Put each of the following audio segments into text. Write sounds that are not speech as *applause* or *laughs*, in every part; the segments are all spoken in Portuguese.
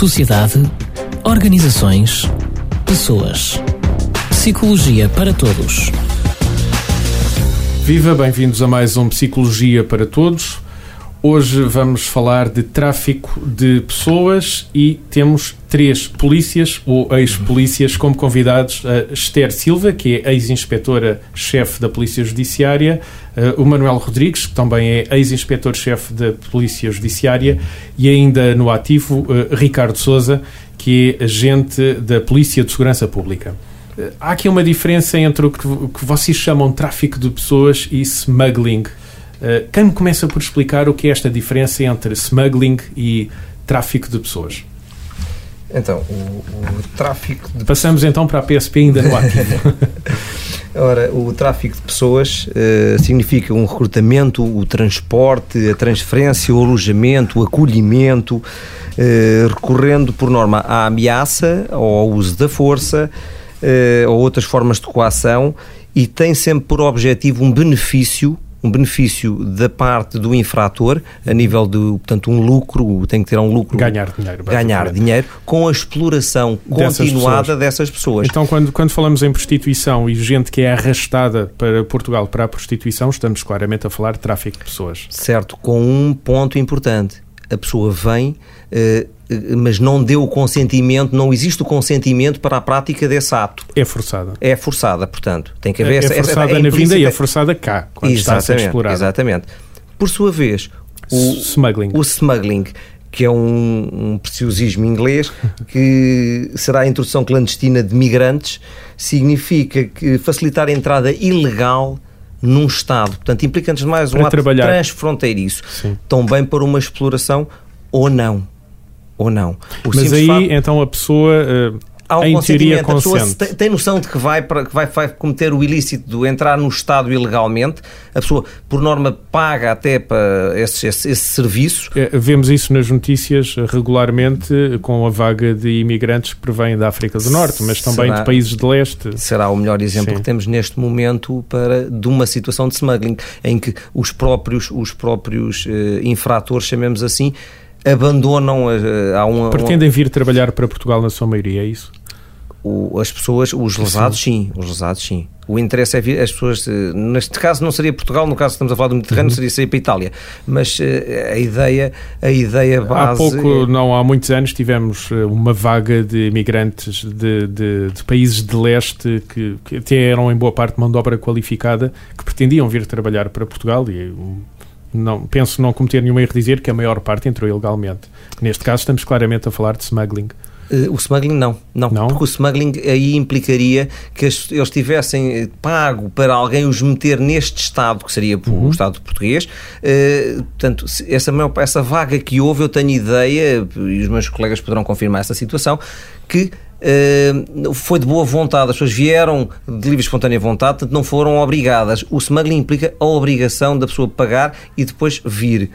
sociedade, organizações, pessoas. Psicologia para todos. Viva, bem-vindos a mais um Psicologia para Todos. Hoje vamos falar de tráfico de pessoas e temos três polícias ou ex-polícias como convidados. A Esther Silva, que é ex-inspetora-chefe da Polícia Judiciária, o Manuel Rodrigues, que também é ex-inspetor-chefe da Polícia Judiciária, e ainda no ativo, Ricardo Souza, que é agente da Polícia de Segurança Pública. Há aqui uma diferença entre o que, o que vocês chamam de tráfico de pessoas e smuggling. Uh, quem me começa por explicar o que é esta diferença entre smuggling e tráfico de pessoas? Então, o, o tráfico de... Passamos então para a PSP ainda no ativo. *laughs* Ora, o tráfico de pessoas uh, significa um recrutamento, o transporte, a transferência, o alojamento, o acolhimento, uh, recorrendo por norma à ameaça ou ao uso da força ou outras formas de coação e tem sempre por objetivo um benefício um benefício da parte do infrator a nível de, portanto, um lucro, tem que ter um lucro. Ganhar dinheiro. Ganhar dinheiro com a exploração continuada dessas pessoas. dessas pessoas. Então, quando, quando falamos em prostituição e gente que é arrastada para Portugal para a prostituição, estamos claramente a falar de tráfico de pessoas. Certo, com um ponto importante. A pessoa vem. Uh, mas não deu o consentimento, não existe o consentimento para a prática desse ato. É forçada. É forçada, portanto. Tem que haver é, essa, é forçada essa, na vinda e é forçada cá, quando exatamente, está a ser explorada. Exatamente. Por sua vez, o smuggling, o smuggling que é um, um preciosismo inglês, *laughs* que será a introdução clandestina de migrantes, significa que facilitar a entrada ilegal num Estado. Portanto, implica antes de mais um para ato trabalhar. transfronteiriço. Sim. Também para uma exploração ou não ou não. O Mas aí, fato... então, a pessoa... Há um em teoria, consente. Tem, tem, noção de que vai, para, que vai, vai cometer o ilícito de entrar no Estado ilegalmente. A pessoa, por norma, paga até para esse, esse, esse serviço. É, vemos isso nas notícias regularmente com a vaga de imigrantes que provém da África do Norte, mas também será, de países de leste. Será o melhor exemplo Sim. que temos neste momento para, de uma situação de smuggling, em que os próprios, os próprios uh, infratores, chamemos assim, abandonam a, a um, Pretendem vir trabalhar para Portugal na sua maioria, é isso? O, as pessoas, os lesados sim, os lesados sim. O interesse é vir, as pessoas, eh, neste caso não seria Portugal, no caso estamos a falar do Mediterrâneo, uhum. seria sair para a Itália. Mas eh, a ideia, a ideia base... Há pouco, não há muitos anos, tivemos eh, uma vaga de imigrantes de, de, de países de leste que, que até eram em boa parte mão de obra qualificada, que pretendiam vir trabalhar para Portugal e não, penso não cometer nenhum erro dizer que a maior parte entrou ilegalmente. Neste caso estamos claramente a falar de smuggling. Uh, o smuggling não, não, não, porque o smuggling aí implicaria que eles tivessem eh, pago para alguém os meter neste Estado, que seria uhum. o Estado português. Uh, portanto, essa, essa vaga que houve, eu tenho ideia, e os meus colegas poderão confirmar essa situação, que Uh, foi de boa vontade, as pessoas vieram de livre e espontânea vontade, portanto não foram obrigadas. O smuggling implica a obrigação da pessoa pagar e depois vir.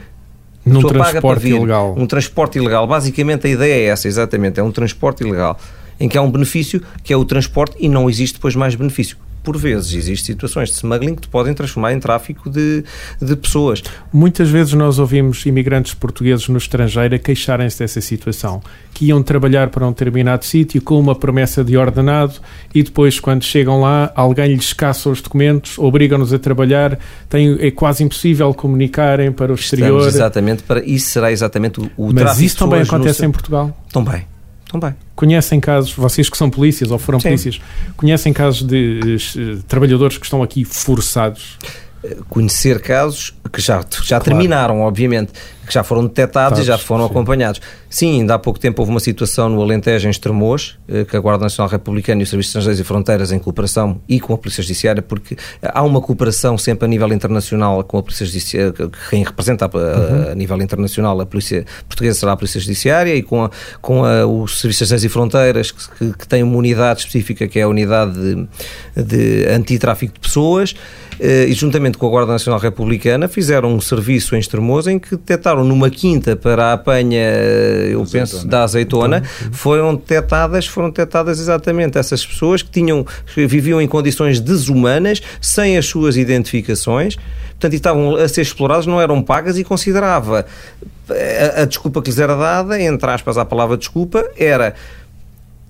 Num transporte ilegal. Um transporte ilegal. Basicamente a ideia é essa, exatamente, é um transporte ilegal. Em que há um benefício, que é o transporte, e não existe depois mais benefício por vezes existem situações de smuggling que te podem transformar em tráfico de, de pessoas. Muitas vezes nós ouvimos imigrantes portugueses no estrangeiro a queixarem-se dessa situação, que iam trabalhar para um determinado sítio com uma promessa de ordenado e depois, quando chegam lá, alguém lhes caça os documentos, obrigam-nos a trabalhar, tem, é quase impossível comunicarem para o exterior. Estamos exatamente para isso será exatamente o, o Mas isso também acontece no... em Portugal? Também. Também. Conhecem casos, vocês que são polícias ou foram Sim. polícias, conhecem casos de uh, trabalhadores que estão aqui forçados? Conhecer casos que já, já claro. terminaram, obviamente, que já foram detectados e já foram sim. acompanhados. Sim, ainda há pouco tempo houve uma situação no Alentejo, em Estremoz, eh, que a Guarda Nacional Republicana e o Serviço de Estrangeiros e Fronteiras, em cooperação e com a Polícia Judiciária, porque há uma cooperação sempre a nível internacional com a Polícia Judiciária, quem representa a, uhum. a, nível internacional a Polícia Portuguesa será a Polícia Judiciária e com, a, com a, o Serviço de Estrangeiros e Fronteiras, que, que, tem uma unidade específica que é a unidade de, de antitráfico de pessoas, eh, e juntamente com a Guarda Nacional Republicana fizeram um serviço em Estremoz em que detectaram numa quinta para a apanha, eu azeitona. penso, da azeitona, então, foram detectadas, foram detectadas exatamente essas pessoas que tinham, que viviam em condições desumanas, sem as suas identificações, portanto, e estavam a ser exploradas, não eram pagas e considerava a, a desculpa que lhes era dada, entre aspas, a palavra desculpa, era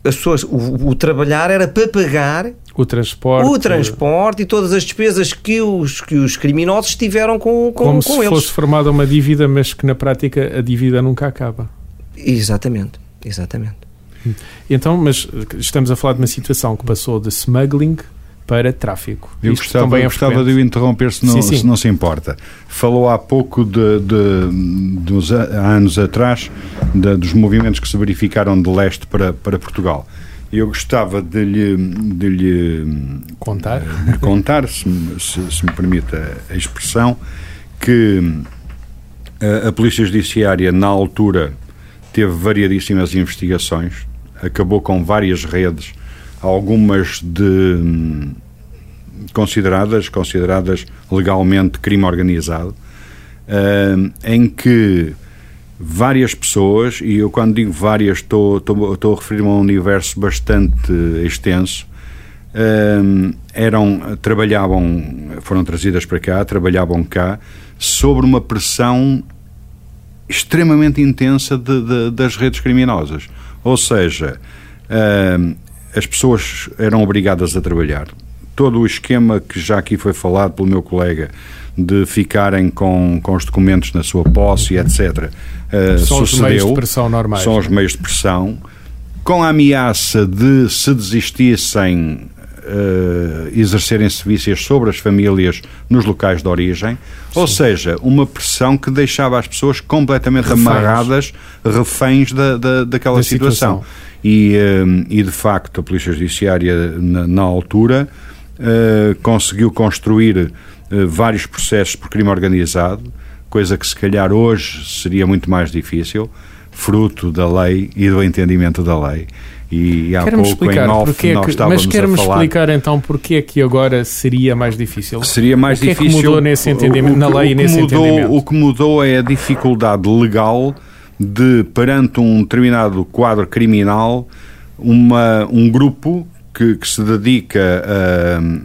as pessoas, o, o, trabalhar era para pagar o transporte, o transporte e todas as despesas que os, que os criminosos tiveram com, com, Como com se eles. fosse formada uma dívida, mas que na prática a dívida nunca acaba. Exatamente, exatamente. Então, mas estamos a falar de uma situação que passou de smuggling para tráfico. Eu Isto gostava, é gostava de o interromper se não, sim, sim. se não se importa. Falou há pouco de, de dos anos atrás de, dos movimentos que se verificaram de leste para, para Portugal. Eu gostava de lhe, de lhe contar, de lhe contar se, se, se, me permite a, a expressão, que a, a Polícia Judiciária, na altura, teve variadíssimas investigações, acabou com várias redes algumas de consideradas consideradas legalmente crime organizado, uh, em que várias pessoas, e eu quando digo várias estou, estou, a referir-me a um universo bastante extenso, uh, eram, trabalhavam, foram trazidas para cá, trabalhavam cá, sobre uma pressão extremamente intensa de, de, das redes criminosas. Ou seja, uh, as pessoas eram obrigadas a trabalhar. Todo o esquema que já aqui foi falado pelo meu colega de ficarem com, com os documentos na sua posse, etc. Uh, são sucedeu, os meios de pressão normais. São os meios de pressão. Com a ameaça de se desistissem exercerem serviços sobre as famílias nos locais de origem, Sim. ou seja, uma pressão que deixava as pessoas completamente reféns. amarradas, reféns da, da, daquela da situação. situação. E, uh, e, de facto, a Polícia Judiciária, na, na altura, uh, conseguiu construir vários processos por crime organizado, coisa que se calhar hoje seria muito mais difícil, fruto da lei e do entendimento da lei. E há pouco explicar em off porque nós é que, Mas quer-me explicar então porque é que agora seria mais difícil? Seria mais o que difícil. É que mudou nesse entendimento, na lei e nesse mudou, entendimento? O que mudou é a dificuldade legal de, perante um determinado quadro criminal, uma, um grupo que, que, se dedica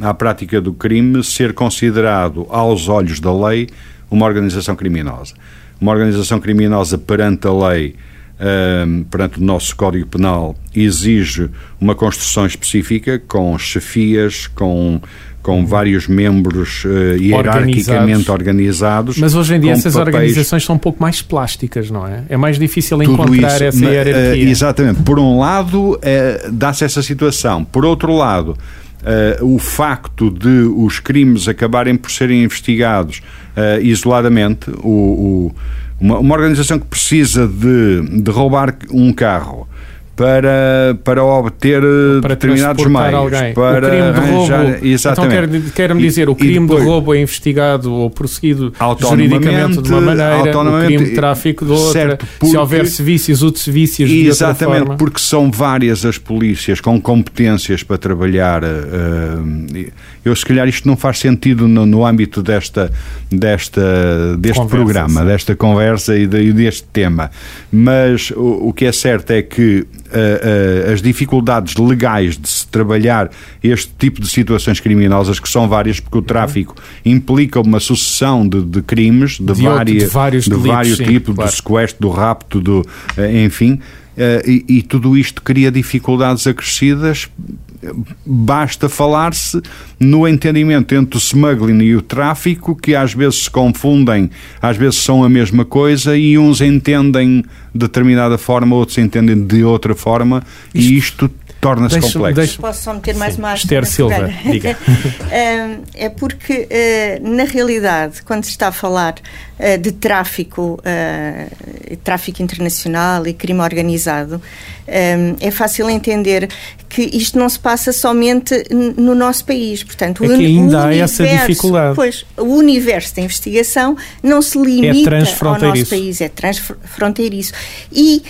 a, à prática do crime ser considerado, aos olhos da lei, uma organização criminosa. Uma organização criminosa perante a lei um, perante o nosso Código Penal, exige uma construção específica com chefias, com com vários membros uh, hierarquicamente organizados. organizados. Mas hoje em dia essas papéis... organizações são um pouco mais plásticas, não é? É mais difícil Tudo encontrar isso, essa hierarquia. Uh, exatamente. Por um lado, uh, dá-se essa situação. Por outro lado, o facto de os crimes acabarem por serem investigados isoladamente, o, o uma, uma organização que precisa de, de roubar um carro para, para obter para determinados meios. Alguém. Para o crime de roubo, então exatamente. Então quer-me quer dizer, o crime depois, de roubo é investigado ou prosseguido juridicamente de uma maneira, o crime de tráfico de outra, certo, porque, se houver vícios, outros vícios de Exatamente, outra forma. porque são várias as polícias com competências para trabalhar. Uh, eu, se calhar, isto não faz sentido no, no âmbito desta, desta, deste conversa, programa, sim. desta conversa e, de, e, deste tema. Mas o, o que é certo é que uh, as dificuldades legais de se trabalhar este tipo de situações criminosas, que são várias, porque o tráfico implica uma sucessão de, de crimes, de, de, várias, de vários, de vários sim, tipos, claro. do sequestro, do rapto, do, enfim. Uh, e, e, tudo isto cria dificuldades acrescidas basta falar-se no entendimento entre o smuggling e o tráfico, que às vezes se confundem, às vezes são a mesma coisa e uns entendem de determinada forma, outros entendem de outra forma, isto, e isto torna-se complexo. Deixa, Posso só meter mais uma Esther Silva, *laughs* diga. *laughs* é porque, eh, na realidade, quando se está a falar eh, de tráfico, eh, tráfico internacional e crime organizado, é fácil entender que isto não se passa somente no nosso país. Portanto, é que ainda há essa dificuldade. Pois, o universo da investigação não se limita é ao nosso país, é transfronteiriço. E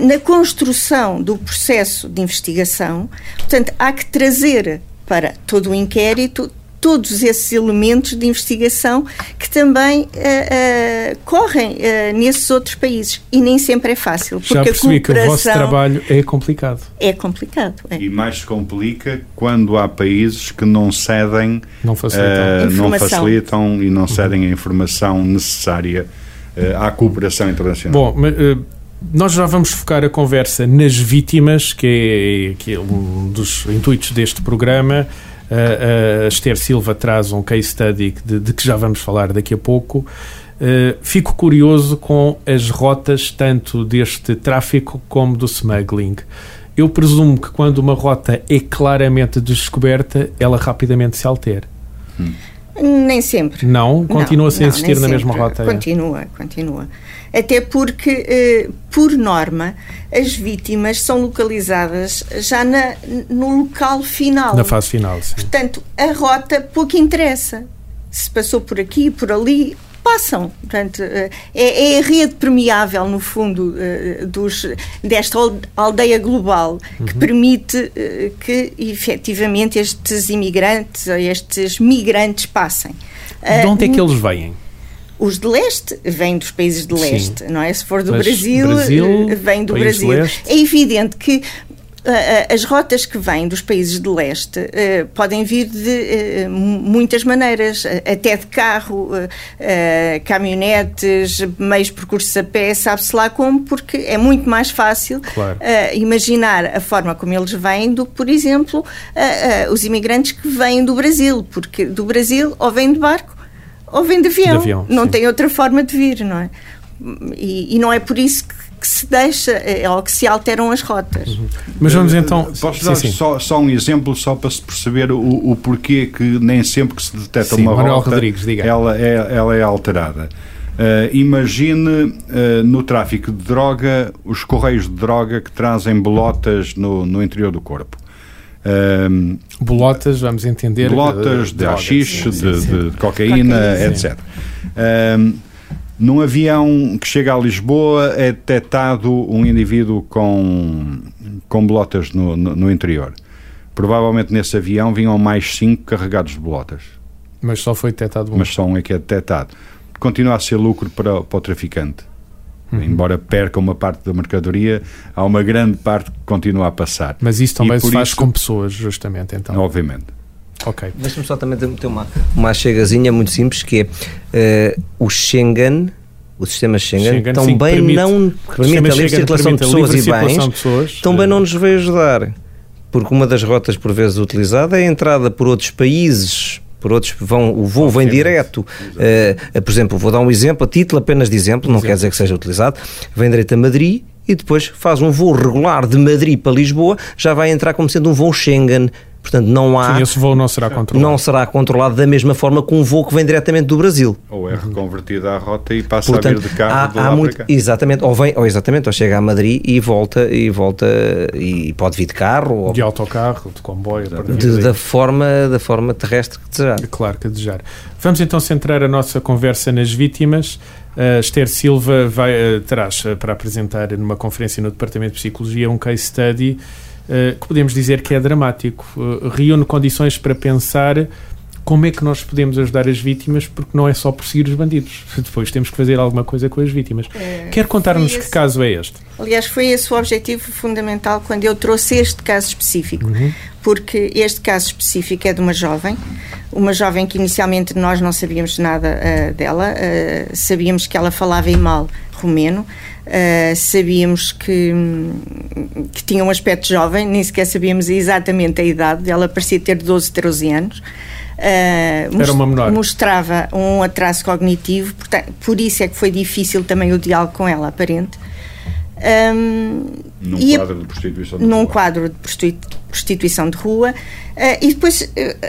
na construção do processo de investigação, portanto, há que trazer para todo o inquérito todos esses elementos de investigação que também uh, uh, correm uh, nesses outros países. E nem sempre é fácil. Porque Já percebi que o vosso trabalho é complicado. É complicado. É. E mais se complica quando há países que não cedem, não facilitam, não facilitam e não cedem a informação necessária à cooperação internacional. Bom, mas, nós já vamos focar a conversa nas vítimas, que é, que é um dos intuitos deste programa a Esther Silva traz um case study de, de, que já vamos falar daqui a pouco. Uh, fico curioso com as rotas tanto deste tráfico como do smuggling. Eu presumo que quando uma rota é claramente descoberta, ela rapidamente se altera. Hum. Nem sempre. Não? Continua-se a insistir na mesma rota? Continua, continua até porque, eh, por norma, as vítimas são localizadas já na, no local final. Na fase final, sim. Portanto, a rota pouco interessa. Se passou por aqui, por ali, passam. Portanto, eh, é, é, a rede permeável, no fundo, eh, dos, desta aldeia global que uhum. permite que, efetivamente, estes imigrantes ou estes migrantes passem. De onde é que eles vêm? Os de leste vêm dos países de leste, Sim. não é? Se for do Brasil, Brasil, eh, vem do Brasil. É evidente que as rotas que vêm dos países de leste uh, podem vir de uh, muitas maneiras, até de carro, caminhonetes, meios percursos a pé, sabe-se lá como, porque é muito mais fácil claro. imaginar a forma como eles vêm do que, por exemplo, os imigrantes que vêm do Brasil, porque do Brasil ou vêm de barco ou vem de avião. De avião não sim. tem outra forma de vir, não é? E, e não é por isso que, se deixa é, ou que se alteram as rotas. Uhum. Mas vamos então. Posso dar sim, Só, só, um exemplo, só para se perceber o, o porquê que nem sempre que se detecta sim, uma Manuel rota ela é, ela é alterada. Uh, imagine uh, no tráfico de droga os correios de droga que trazem bolotas no, no interior do corpo. Um, bolotas, vamos entender. Bolotas de, de haxixe, de, de, de, cocaína, etc. Um, num avião que chega a Lisboa é detectado um indivíduo com, com bolotas no, no, no interior. Provavelmente nesse avião vinham mais cinco carregados de bolotas. Mas só foi detectado um. Mas só um é que é detectado. Continua a ser lucro para, para o traficante. Uhum. Embora perca uma parte da mercadoria, há uma grande parte que continua a passar. Mas isso também se faz isso, com pessoas, justamente, então? Obviamente. Ok. Deixa-me só também ter uma, uma chegazinha muito simples, que é uh, o Schengen, o sistema Schengen, Schengen também permite, não permite a livre circulação de pessoas e bens, pessoas, também não nos veio ajudar. Porque uma das rotas por vezes utilizada é a entrada por outros países por outros vão, o voo vem direto. Uh, por exemplo, vou dar um exemplo, a título apenas de exemplo, não exemplo. quer dizer que seja utilizado, vem direto a Madrid e depois faz um voo regular de Madrid para Lisboa, já vai entrar como sendo um voo Schengen Portanto, não há. Sim, esse voo não será controlado. Não será controlado da mesma forma que um voo que vem diretamente do Brasil. Ou é reconvertido à rota e passa Portanto, a vir de carro há, há muito, Exatamente, ou, vem, ou exatamente, ou chega a Madrid e volta e volta e pode vir de carro. Ou, de autocarro, de comboio. De, da, forma, da forma terrestre que desejar. Claro que desejar. Vamos então centrar a nossa conversa nas vítimas. Uh, Esther Silva vai, uh, traz uh, para apresentar numa conferência no Departamento de Psicologia um case study eh, que podemos dizer que é dramático. Uh, reúne condições para pensar como é que nós podemos ajudar as vítimas, porque não é só perseguir os bandidos. *laughs* Depois temos que fazer alguma coisa com as vítimas. É, Quer contar-nos que caso é este? Aliás, foi esse o objetivo fundamental quando eu trouxe este caso específico. Uhum. Porque este caso específico é de uma jovem, uma jovem que inicialmente nós não sabíamos nada uh, dela, uh, sabíamos que ela falava em mal romeno, Uh, sabíamos que, que tinha um aspecto jovem, nem sequer sabíamos exatamente a idade, ela parecia ter 12, 13 anos. Uh, Era uma menor. Mostrava um atraso cognitivo, portanto, por isso é que foi difícil também o diálogo com ela, aparente. Um, num quadro de prostituição de num rua. quadro de prostituição de rua. Uh, e depois uh,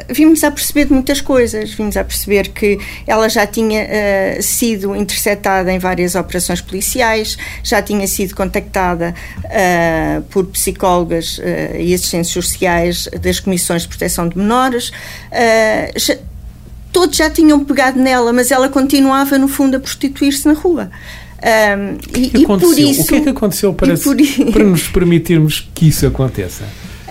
vimos a perceber de muitas coisas. Vimos a perceber que ela já tinha uh, sido interceptada em várias operações policiais já tinha sido contactada por psicólogas e assistentes sociais das comissões de proteção de menores. Já, todos já tinham pegado nela mas ela continuava no fundo a prostituir-se na rua um, e, e, por isso, o que é que aconteceu para, para nos permitirmos que isso aconteça?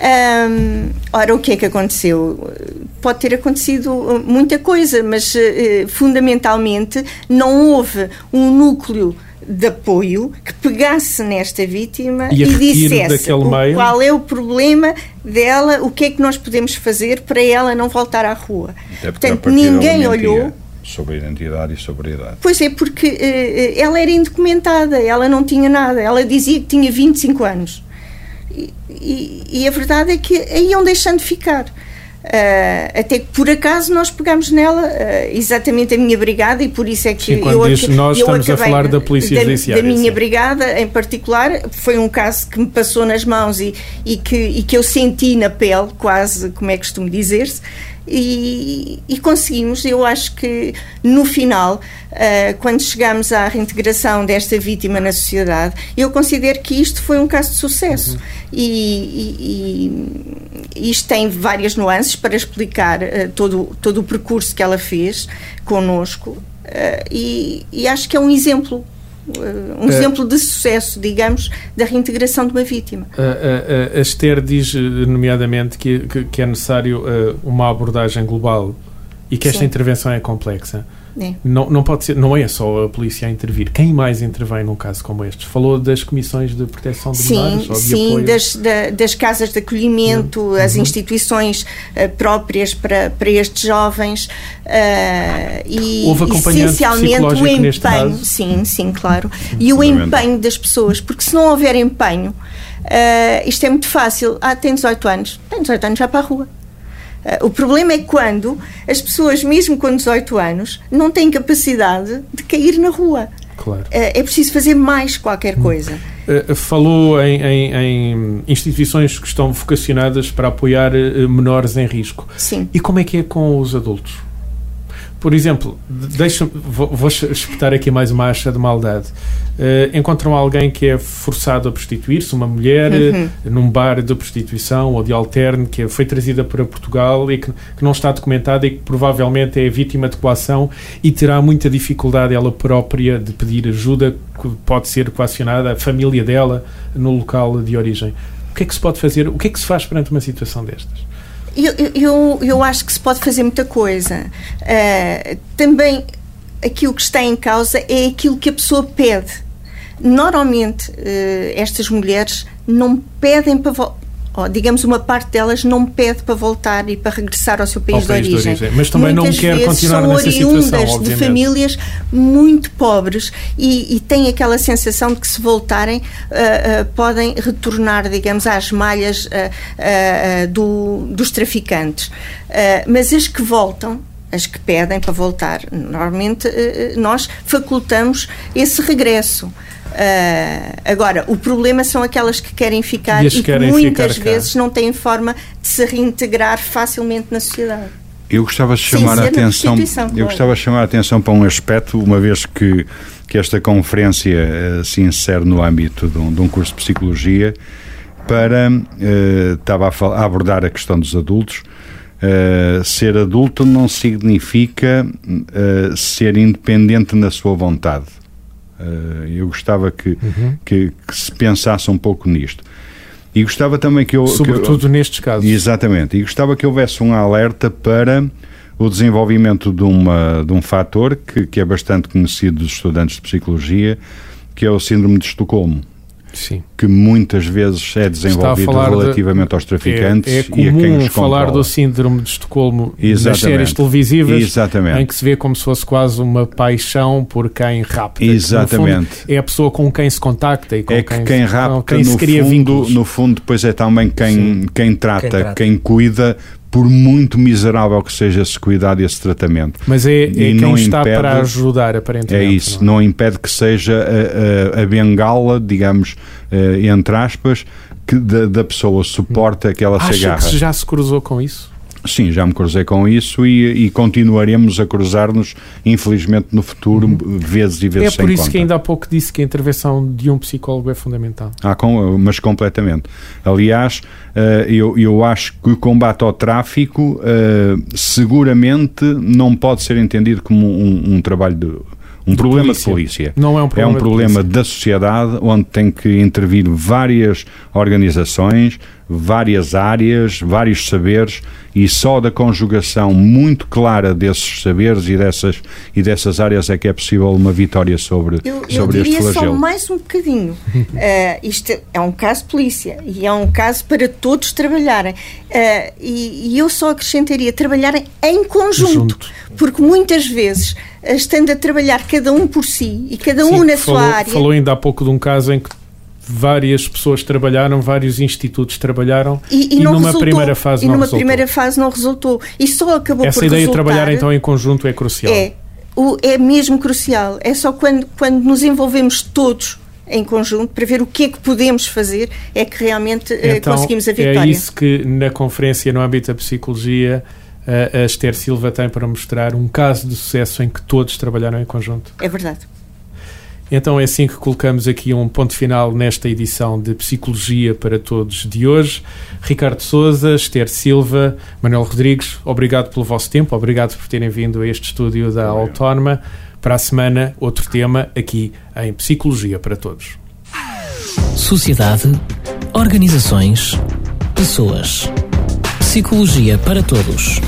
Um, ora, o que é que aconteceu? Pode ter acontecido muita coisa, mas uh, fundamentalmente não houve um núcleo de apoio que pegasse nesta vítima e, e dissesse o, qual é o problema dela, o que é que nós podemos fazer para ela não voltar à rua. Portanto, ninguém olhou sobre a identidade e sobre a idade. Pois é, porque uh, ela era indocumentada, ela não tinha nada, ela dizia que tinha 25 anos. E, e, e a verdade é que aí iam deixando ficar. Uh, até que por acaso nós pegamos nela uh, exatamente a minha brigada e por isso é que sim, eu, diz, nós eu estamos a falar da polícia da, judiciária da minha sim. brigada em particular foi um caso que me passou nas mãos e, e, que, e que eu senti na pele quase como é costume dizer-se e, e, conseguimos. Eu acho que no final, uh, quando chegamos à reintegração desta vítima na sociedade, eu considero que isto foi um caso de sucesso. Uhum. E, e, isto tem várias nuances para explicar uh, todo, todo o percurso que ela fez connosco. Uh, e, e acho que é um exemplo um é. exemplo de sucesso, digamos, da reintegração de uma vítima. A, a, a Esther diz, nomeadamente, que, que, que é necessário uh, uma abordagem global e que esta Sim. intervenção é complexa. É. Não, não pode ser, não é só a polícia a intervir. Quem mais intervém num caso como este? Falou das comissões de proteção de sim, menores? Ou de sim, apoio? Das, da, das casas de acolhimento, uhum. as instituições uh, próprias para, para estes jovens uh, e Houve essencialmente o empenho, sim, sim, claro, e o empenho das pessoas, porque se não houver empenho, uh, isto é muito fácil. Ah, tem 18 anos, tem 18 anos, já para a rua. Uh, o problema é quando as pessoas, mesmo com 18 anos, não têm capacidade de cair na rua. Claro. Uh, é preciso fazer mais qualquer coisa. Uh, falou em, em, em, instituições que estão vocacionadas para apoiar menores em risco. Sim. E como é que é com os adultos? Por exemplo, deixa vou, vou espetar aqui mais uma acha de maldade. Uh, encontram alguém que é forçado a prostituir-se, uma mulher, uhum. num bar de prostituição ou de alterne, que foi trazida para Portugal e que, que, não está documentada e que provavelmente é vítima de coação e terá muita dificuldade ela própria de pedir ajuda, que pode ser coacionada, a família dela, no local de origem. O que é que se pode fazer? O que é que se faz perante uma situação destas? Eu, eu, eu acho que se pode fazer muita coisa. Uh, também aquilo que está em causa é aquilo que a pessoa pede. Normalmente, uh, estas mulheres não pedem para oh, digamos, uma parte delas não pede para voltar e para regressar ao seu país, ao de, país origem. de, origem. Mas também Muitas não quer continuar são nessa situação, de famílias muito pobres e, e têm aquela sensação de que se voltarem uh, uh, podem retornar, digamos, às malhas uh, do, dos traficantes. mas as que voltam as que pedem para voltar. Normalmente nós facultamos esse regresso. Uh, agora, o problema são aquelas que querem ficar e, e que muitas vezes não têm forma de se reintegrar facilmente na sociedade. Eu gostava de chamar a atenção, eu claro. gostava de chamar a atenção para um aspecto, uma vez que, que esta conferência uh, se insere no âmbito de um, de um curso de psicologia, para uh, estava a, a, abordar a questão dos adultos. Uh, ser adulto não significa ser independente na sua vontade eu gostava que, uhum. que, que, se pensasse um pouco nisto. E gostava também que eu. Sobretudo que eu, nestes casos. Exatamente. E gostava que houvesse um alerta para o desenvolvimento de, uma, de um fator que, que é bastante conhecido dos estudantes de psicologia, que é o Síndrome de Estocolmo. Sim. que muitas vezes é desenvolvido relativamente de, aos traficantes é, é e a quem os falar do síndrome de Estocolmo Exatamente. nas séries televisivas Exatamente. em que se vê como se fosse quase uma paixão por quem rapta. Exatamente. Fundo, é a pessoa com quem se contacta e com é que quem, quem rapta quem no, se cria fundo, no fundo depois é também quem, quem trata, quem, trata, quem cuida por muito miserável que seja esse cuidado e esse tratamento. Mas é, é quem não está impede, para ajudar, aparentemente. É isso, não, não impede que seja a, a, a bengala, digamos, uh, entre aspas, que da, da pessoa suporta que ela Acha se agarra. que já se cruzou com isso? Sim, já me cruzei com isso e, e continuaremos a cruzar-nos, infelizmente, no futuro, uhum. vezes e vezes É por isso conta. que ainda há pouco disse que a intervenção de um psicólogo é fundamental. Ah, com, mas completamente. Aliás, uh, eu, eu acho que o combate ao tráfico uh, seguramente não pode ser entendido como um, um trabalho de um problema polícia. de polícia. Não é um problema, é um problema da sociedade onde tem que intervir várias organizações, várias áreas, vários saberes e só da conjugação muito clara desses saberes e dessas, e dessas áreas é que é possível uma vitória sobre, eu, sobre eu este flagelo. só mais um bocadinho. uh, *laughs* isto é um caso de polícia e é um caso para todos trabalharem. Uh, e, e, eu só acrescentaria trabalharem em conjunto, Junto. porque muitas vezes, estando a trabalhar cada um por si e cada um na falou, sua área. Falou ainda há pouco de um caso em que várias pessoas trabalharam, vários institutos trabalharam e, e, e numa resultou, primeira fase e não numa resultou. primeira fase não resultou e só acabou Essa por ideia resultar, de trabalhar então em conjunto é crucial. É, o, é mesmo crucial. É só quando, quando nos envolvemos todos em conjunto para ver o que é que podemos fazer é que realmente eh, então, conseguimos a vitória. É isso que na conferência no âmbito da psicologia a Esther Silva tem para mostrar um caso de sucesso em que todos trabalharam em conjunto. É verdade. Então é assim que colocamos aqui um ponto final nesta edição de Psicologia para Todos de hoje. Ricardo Souza, Esther Silva, Manuel Rodrigues, obrigado pelo vosso tempo, obrigado por terem vindo a este estúdio da Autónoma. Para a semana, outro tema aqui em Psicologia para Todos. Sociedade, organizações, pessoas. Psicologia para Todos